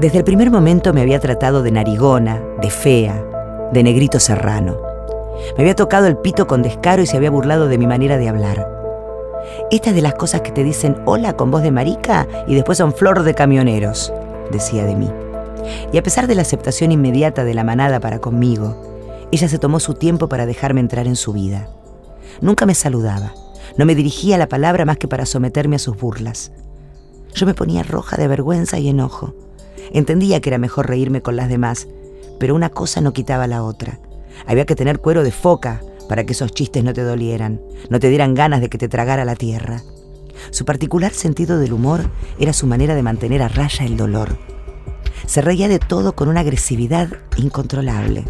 Desde el primer momento me había tratado de narigona, de fea, de negrito serrano. Me había tocado el pito con descaro y se había burlado de mi manera de hablar. Estas de las cosas que te dicen hola con voz de marica y después son flor de camioneros, decía de mí. Y a pesar de la aceptación inmediata de la manada para conmigo, ella se tomó su tiempo para dejarme entrar en su vida. Nunca me saludaba, no me dirigía la palabra más que para someterme a sus burlas. Yo me ponía roja de vergüenza y enojo. Entendía que era mejor reírme con las demás, pero una cosa no quitaba la otra. Había que tener cuero de foca para que esos chistes no te dolieran, no te dieran ganas de que te tragara la tierra. Su particular sentido del humor era su manera de mantener a raya el dolor. Se reía de todo con una agresividad incontrolable.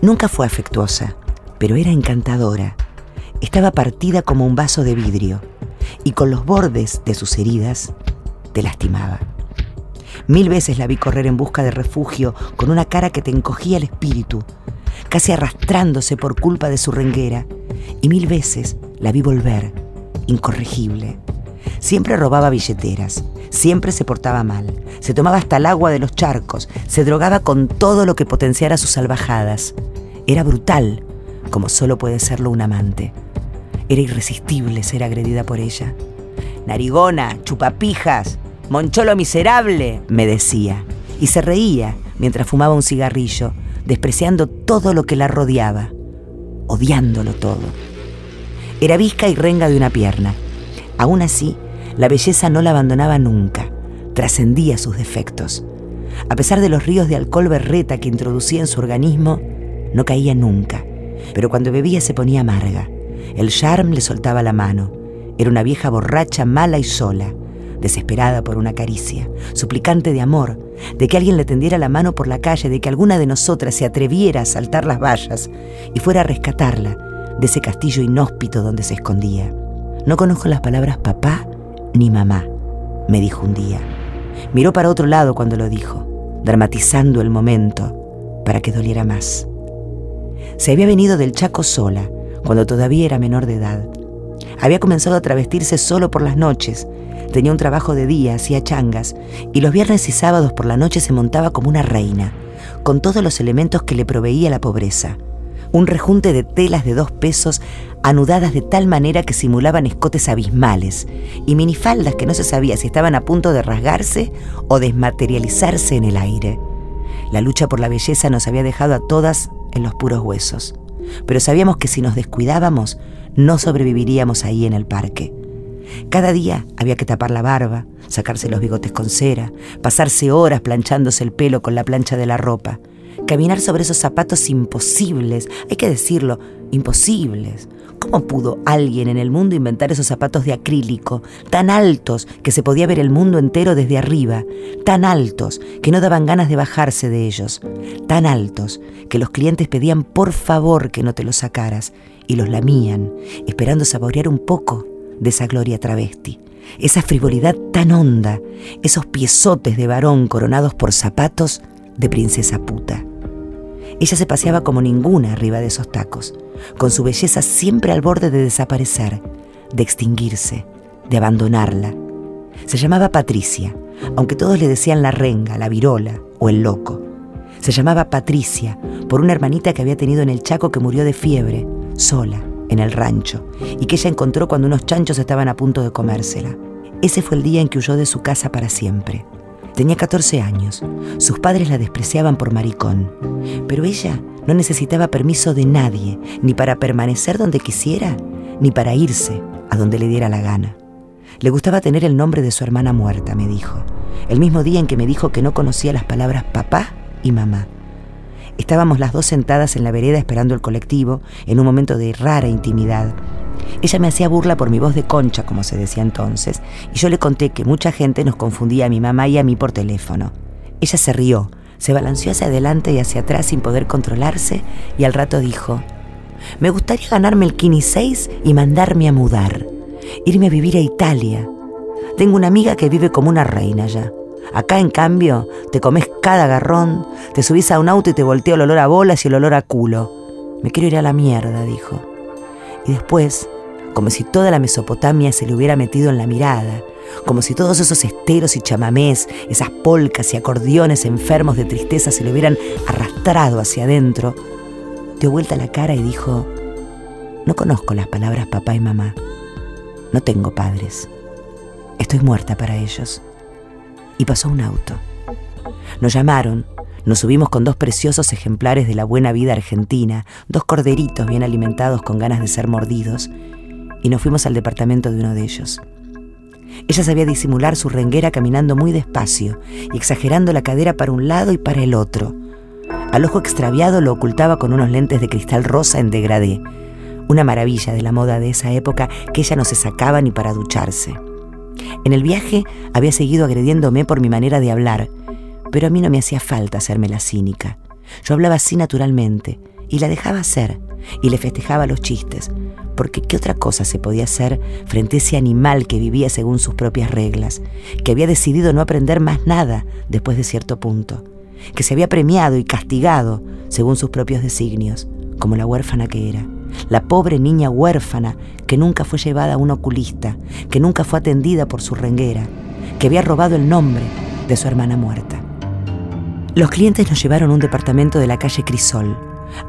Nunca fue afectuosa, pero era encantadora. Estaba partida como un vaso de vidrio y con los bordes de sus heridas te lastimaba. Mil veces la vi correr en busca de refugio con una cara que te encogía el espíritu, casi arrastrándose por culpa de su renguera, y mil veces la vi volver, incorregible. Siempre robaba billeteras, siempre se portaba mal, se tomaba hasta el agua de los charcos, se drogaba con todo lo que potenciara sus salvajadas. Era brutal, como solo puede serlo un amante. Era irresistible ser agredida por ella. Narigona, chupapijas, moncholo miserable, me decía, y se reía mientras fumaba un cigarrillo, despreciando todo lo que la rodeaba, odiándolo todo. Era visca y renga de una pierna. Aún así, la belleza no la abandonaba nunca, trascendía sus defectos. A pesar de los ríos de alcohol berreta que introducía en su organismo, no caía nunca, pero cuando bebía se ponía amarga. El charm le soltaba la mano. Era una vieja borracha, mala y sola, desesperada por una caricia, suplicante de amor, de que alguien le tendiera la mano por la calle, de que alguna de nosotras se atreviera a saltar las vallas y fuera a rescatarla de ese castillo inhóspito donde se escondía. No conozco las palabras papá ni mamá, me dijo un día. Miró para otro lado cuando lo dijo, dramatizando el momento para que doliera más. Se había venido del Chaco sola, cuando todavía era menor de edad. Había comenzado a travestirse solo por las noches. Tenía un trabajo de día, hacía changas, y los viernes y sábados por la noche se montaba como una reina, con todos los elementos que le proveía la pobreza. Un rejunte de telas de dos pesos anudadas de tal manera que simulaban escotes abismales, y minifaldas que no se sabía si estaban a punto de rasgarse o desmaterializarse en el aire. La lucha por la belleza nos había dejado a todas en los puros huesos, pero sabíamos que si nos descuidábamos, no sobreviviríamos ahí en el parque. Cada día había que tapar la barba, sacarse los bigotes con cera, pasarse horas planchándose el pelo con la plancha de la ropa, caminar sobre esos zapatos imposibles, hay que decirlo, imposibles. ¿Cómo pudo alguien en el mundo inventar esos zapatos de acrílico, tan altos que se podía ver el mundo entero desde arriba, tan altos que no daban ganas de bajarse de ellos, tan altos que los clientes pedían por favor que no te los sacaras y los lamían, esperando saborear un poco de esa gloria travesti, esa frivolidad tan honda, esos piezotes de varón coronados por zapatos de princesa puta. Ella se paseaba como ninguna arriba de esos tacos, con su belleza siempre al borde de desaparecer, de extinguirse, de abandonarla. Se llamaba Patricia, aunque todos le decían la renga, la virola o el loco. Se llamaba Patricia por una hermanita que había tenido en el Chaco que murió de fiebre, sola, en el rancho, y que ella encontró cuando unos chanchos estaban a punto de comérsela. Ese fue el día en que huyó de su casa para siempre. Tenía 14 años. Sus padres la despreciaban por maricón. Pero ella no necesitaba permiso de nadie, ni para permanecer donde quisiera, ni para irse a donde le diera la gana. Le gustaba tener el nombre de su hermana muerta, me dijo. El mismo día en que me dijo que no conocía las palabras papá y mamá. Estábamos las dos sentadas en la vereda esperando el colectivo, en un momento de rara intimidad. Ella me hacía burla por mi voz de concha, como se decía entonces, y yo le conté que mucha gente nos confundía a mi mamá y a mí por teléfono. Ella se rió, se balanceó hacia adelante y hacia atrás sin poder controlarse, y al rato dijo, me gustaría ganarme el Kini 6 y mandarme a mudar, irme a vivir a Italia. Tengo una amiga que vive como una reina ya. Acá, en cambio, te comes cada garrón, te subís a un auto y te voltea el olor a bolas y el olor a culo. Me quiero ir a la mierda, dijo. Y después, como si toda la Mesopotamia se le hubiera metido en la mirada, como si todos esos esteros y chamamés, esas polcas y acordeones enfermos de tristeza se lo hubieran arrastrado hacia adentro, dio vuelta la cara y dijo, no conozco las palabras papá y mamá, no tengo padres, estoy muerta para ellos. Y pasó un auto. Nos llamaron, nos subimos con dos preciosos ejemplares de la buena vida argentina, dos corderitos bien alimentados con ganas de ser mordidos, y nos fuimos al departamento de uno de ellos. Ella sabía disimular su renguera caminando muy despacio y exagerando la cadera para un lado y para el otro. Al ojo extraviado lo ocultaba con unos lentes de cristal rosa en degradé, una maravilla de la moda de esa época que ella no se sacaba ni para ducharse. En el viaje había seguido agrediéndome por mi manera de hablar, pero a mí no me hacía falta hacerme la cínica. Yo hablaba así naturalmente y la dejaba hacer y le festejaba los chistes, porque ¿qué otra cosa se podía hacer frente a ese animal que vivía según sus propias reglas, que había decidido no aprender más nada después de cierto punto, que se había premiado y castigado según sus propios designios, como la huérfana que era, la pobre niña huérfana que nunca fue llevada a un oculista, que nunca fue atendida por su renguera, que había robado el nombre de su hermana muerta. Los clientes nos llevaron a un departamento de la calle Crisol.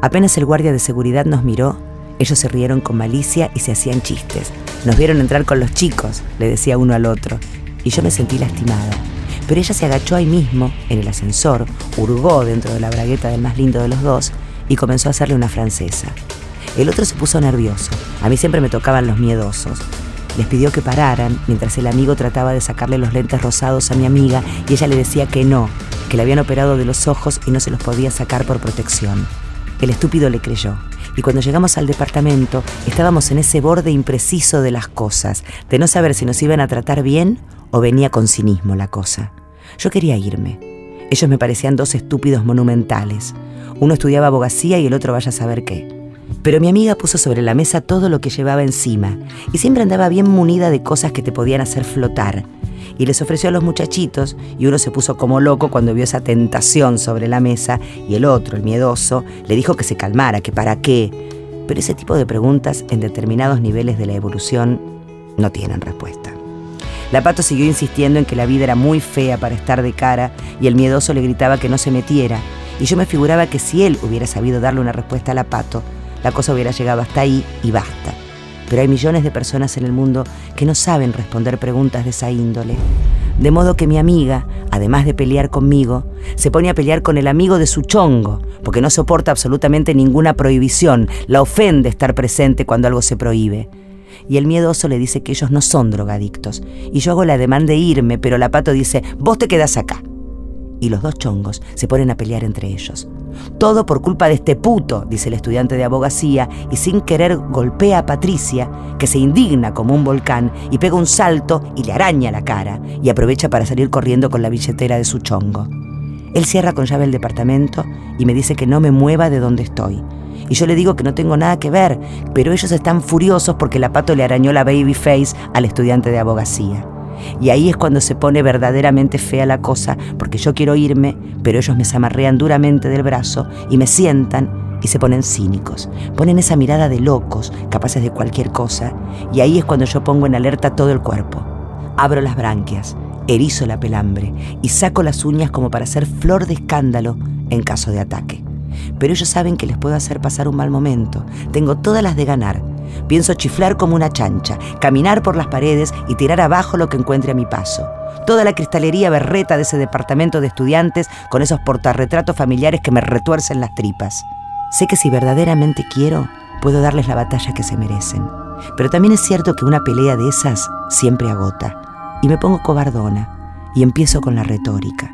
Apenas el guardia de seguridad nos miró, ellos se rieron con malicia y se hacían chistes. Nos vieron entrar con los chicos, le decía uno al otro, y yo me sentí lastimada. Pero ella se agachó ahí mismo, en el ascensor, hurgó dentro de la bragueta del más lindo de los dos y comenzó a hacerle una francesa. El otro se puso nervioso. A mí siempre me tocaban los miedosos. Les pidió que pararan mientras el amigo trataba de sacarle los lentes rosados a mi amiga y ella le decía que no, que le habían operado de los ojos y no se los podía sacar por protección. El estúpido le creyó. Y cuando llegamos al departamento, estábamos en ese borde impreciso de las cosas, de no saber si nos iban a tratar bien o venía con cinismo la cosa. Yo quería irme. Ellos me parecían dos estúpidos monumentales. Uno estudiaba abogacía y el otro vaya a saber qué. Pero mi amiga puso sobre la mesa todo lo que llevaba encima y siempre andaba bien munida de cosas que te podían hacer flotar y les ofreció a los muchachitos y uno se puso como loco cuando vio esa tentación sobre la mesa y el otro, el miedoso, le dijo que se calmara, que para qué. Pero ese tipo de preguntas en determinados niveles de la evolución no tienen respuesta. La pato siguió insistiendo en que la vida era muy fea para estar de cara y el miedoso le gritaba que no se metiera y yo me figuraba que si él hubiera sabido darle una respuesta a la pato, la cosa hubiera llegado hasta ahí y basta. Pero hay millones de personas en el mundo que no saben responder preguntas de esa índole. De modo que mi amiga, además de pelear conmigo, se pone a pelear con el amigo de su chongo, porque no soporta absolutamente ninguna prohibición, la ofende estar presente cuando algo se prohíbe. Y el miedoso le dice que ellos no son drogadictos. Y yo hago la demanda de irme, pero la pato dice, vos te quedás acá. Y los dos chongos se ponen a pelear entre ellos. Todo por culpa de este puto, dice el estudiante de abogacía, y sin querer golpea a Patricia, que se indigna como un volcán y pega un salto y le araña la cara, y aprovecha para salir corriendo con la billetera de su chongo. Él cierra con llave el departamento y me dice que no me mueva de donde estoy. Y yo le digo que no tengo nada que ver, pero ellos están furiosos porque la pato le arañó la baby face al estudiante de abogacía. Y ahí es cuando se pone verdaderamente fea la cosa, porque yo quiero irme, pero ellos me zamarrean duramente del brazo y me sientan y se ponen cínicos. Ponen esa mirada de locos, capaces de cualquier cosa, y ahí es cuando yo pongo en alerta todo el cuerpo. Abro las branquias, erizo la pelambre y saco las uñas como para hacer flor de escándalo en caso de ataque. Pero ellos saben que les puedo hacer pasar un mal momento. Tengo todas las de ganar Pienso chiflar como una chancha, caminar por las paredes y tirar abajo lo que encuentre a mi paso. Toda la cristalería berreta de ese departamento de estudiantes con esos portarretratos familiares que me retuercen las tripas. Sé que si verdaderamente quiero, puedo darles la batalla que se merecen. Pero también es cierto que una pelea de esas siempre agota. Y me pongo cobardona y empiezo con la retórica.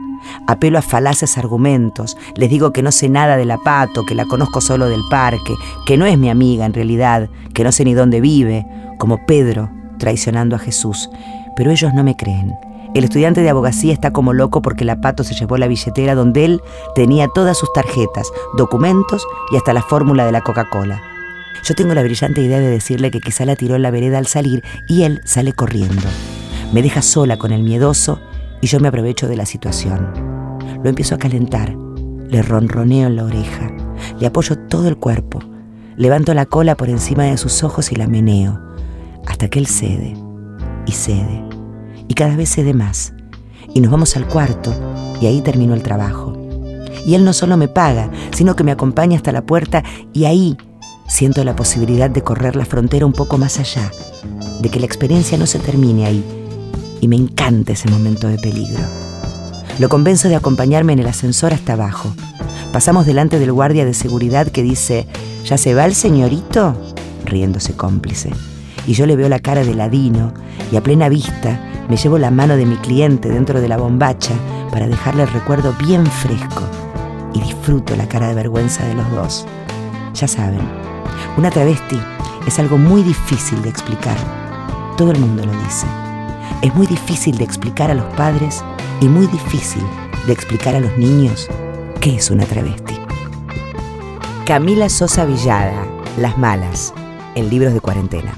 Apelo a falaces argumentos, les digo que no sé nada de la pato, que la conozco solo del parque, que no es mi amiga en realidad, que no sé ni dónde vive, como Pedro traicionando a Jesús. Pero ellos no me creen. El estudiante de abogacía está como loco porque la pato se llevó la billetera donde él tenía todas sus tarjetas, documentos y hasta la fórmula de la Coca-Cola. Yo tengo la brillante idea de decirle que quizá la tiró en la vereda al salir y él sale corriendo. Me deja sola con el miedoso y yo me aprovecho de la situación. Lo empiezo a calentar, le ronroneo en la oreja, le apoyo todo el cuerpo, levanto la cola por encima de sus ojos y la meneo, hasta que él cede y cede. y cada vez sé de más. Y nos vamos al cuarto y ahí terminó el trabajo. Y él no solo me paga, sino que me acompaña hasta la puerta y ahí siento la posibilidad de correr la frontera un poco más allá, de que la experiencia no se termine ahí. Y me encanta ese momento de peligro. Lo convenzo de acompañarme en el ascensor hasta abajo. Pasamos delante del guardia de seguridad que dice, ¿ya se va el señorito? riéndose cómplice. Y yo le veo la cara de ladino y a plena vista me llevo la mano de mi cliente dentro de la bombacha para dejarle el recuerdo bien fresco y disfruto la cara de vergüenza de los dos. Ya saben, una travesti es algo muy difícil de explicar. Todo el mundo lo dice. Es muy difícil de explicar a los padres y muy difícil de explicar a los niños qué es una travesti. Camila Sosa Villada, Las Malas, en libros de cuarentena.